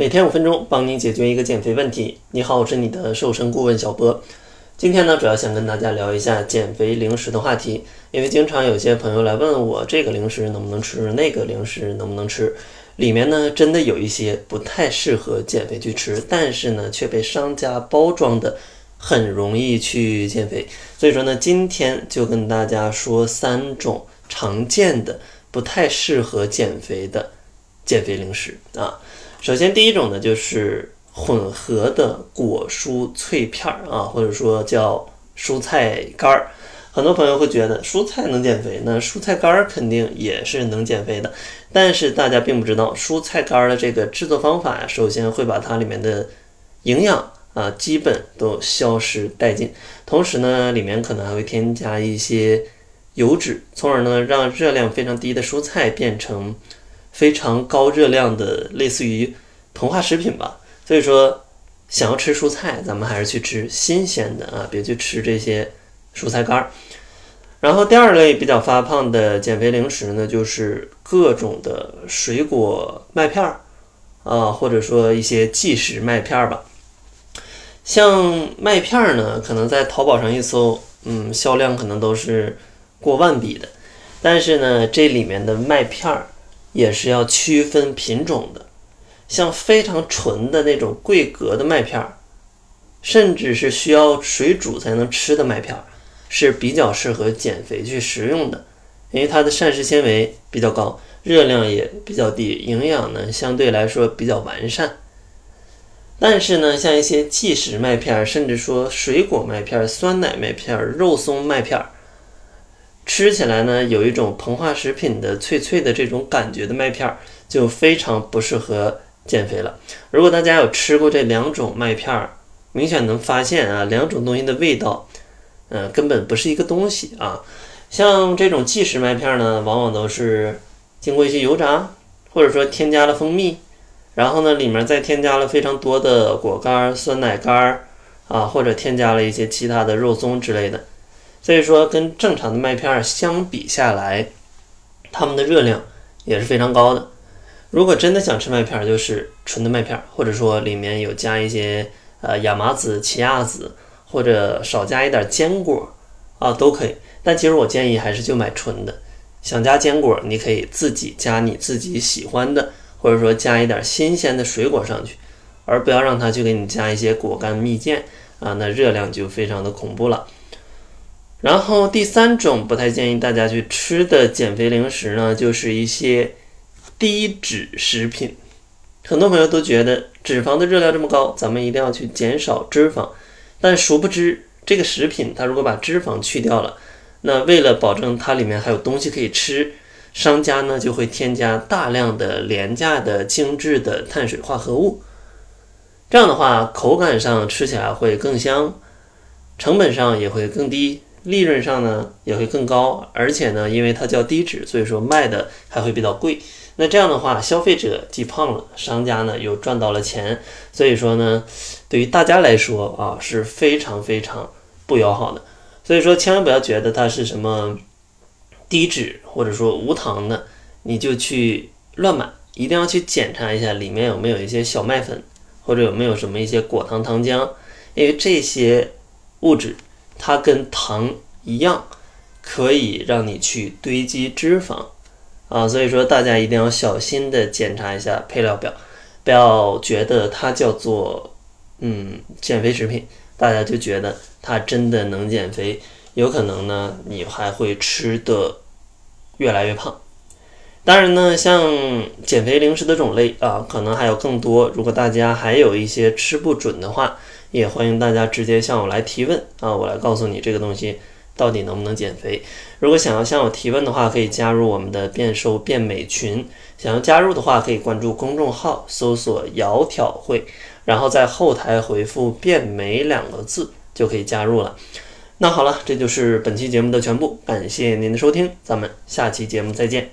每天五分钟，帮你解决一个减肥问题。你好，我是你的瘦身顾问小波。今天呢，主要想跟大家聊一下减肥零食的话题。因为经常有些朋友来问我，这个零食能不能吃，那个零食能不能吃？里面呢，真的有一些不太适合减肥去吃，但是呢，却被商家包装的很容易去减肥。所以说呢，今天就跟大家说三种常见的不太适合减肥的减肥零食啊。首先，第一种呢，就是混合的果蔬脆片儿啊，或者说叫蔬菜干儿。很多朋友会觉得蔬菜能减肥，那蔬菜干儿肯定也是能减肥的。但是大家并不知道，蔬菜干儿的这个制作方法呀，首先会把它里面的营养啊基本都消失殆尽，同时呢，里面可能还会添加一些油脂，从而呢让热量非常低的蔬菜变成。非常高热量的，类似于膨化食品吧。所以说，想要吃蔬菜，咱们还是去吃新鲜的啊，别去吃这些蔬菜干儿。然后第二类比较发胖的减肥零食呢，就是各种的水果麦片儿啊，或者说一些即食麦片儿吧。像麦片儿呢，可能在淘宝上一搜，嗯，销量可能都是过万笔的。但是呢，这里面的麦片儿。也是要区分品种的，像非常纯的那种桂格的麦片儿，甚至是需要水煮才能吃的麦片儿，是比较适合减肥去食用的，因为它的膳食纤维比较高，热量也比较低，营养呢相对来说比较完善。但是呢，像一些即食麦片儿，甚至说水果麦片儿、酸奶麦片儿、肉松麦片儿。吃起来呢，有一种膨化食品的脆脆的这种感觉的麦片儿，就非常不适合减肥了。如果大家有吃过这两种麦片儿，明显能发现啊，两种东西的味道，嗯，根本不是一个东西啊。像这种即食麦片呢，往往都是经过一些油炸，或者说添加了蜂蜜，然后呢，里面再添加了非常多的果干、酸奶干儿啊，或者添加了一些其他的肉松之类的。所以说，跟正常的麦片相比下来，它们的热量也是非常高的。如果真的想吃麦片，就是纯的麦片，或者说里面有加一些呃亚麻籽、奇亚籽，或者少加一点坚果啊，都可以。但其实我建议还是就买纯的。想加坚果，你可以自己加你自己喜欢的，或者说加一点新鲜的水果上去，而不要让它去给你加一些果干、蜜饯啊，那热量就非常的恐怖了。然后第三种不太建议大家去吃的减肥零食呢，就是一些低脂食品。很多朋友都觉得脂肪的热量这么高，咱们一定要去减少脂肪。但殊不知，这个食品它如果把脂肪去掉了，那为了保证它里面还有东西可以吃，商家呢就会添加大量的廉价的精致的碳水化合物。这样的话，口感上吃起来会更香，成本上也会更低。利润上呢也会更高，而且呢，因为它叫低脂，所以说卖的还会比较贵。那这样的话，消费者既胖了，商家呢又赚到了钱，所以说呢，对于大家来说啊是非常非常不友好的。所以说，千万不要觉得它是什么低脂或者说无糖的，你就去乱买，一定要去检查一下里面有没有一些小麦粉，或者有没有什么一些果糖糖浆，因为这些物质。它跟糖一样，可以让你去堆积脂肪啊，所以说大家一定要小心的检查一下配料表，不要觉得它叫做嗯减肥食品，大家就觉得它真的能减肥，有可能呢你还会吃的越来越胖。当然呢，像减肥零食的种类啊，可能还有更多。如果大家还有一些吃不准的话，也欢迎大家直接向我来提问啊，我来告诉你这个东西到底能不能减肥。如果想要向我提问的话，可以加入我们的变瘦变美群。想要加入的话，可以关注公众号，搜索“窈窕会”，然后在后台回复“变美”两个字就可以加入了。那好了，这就是本期节目的全部，感谢您的收听，咱们下期节目再见。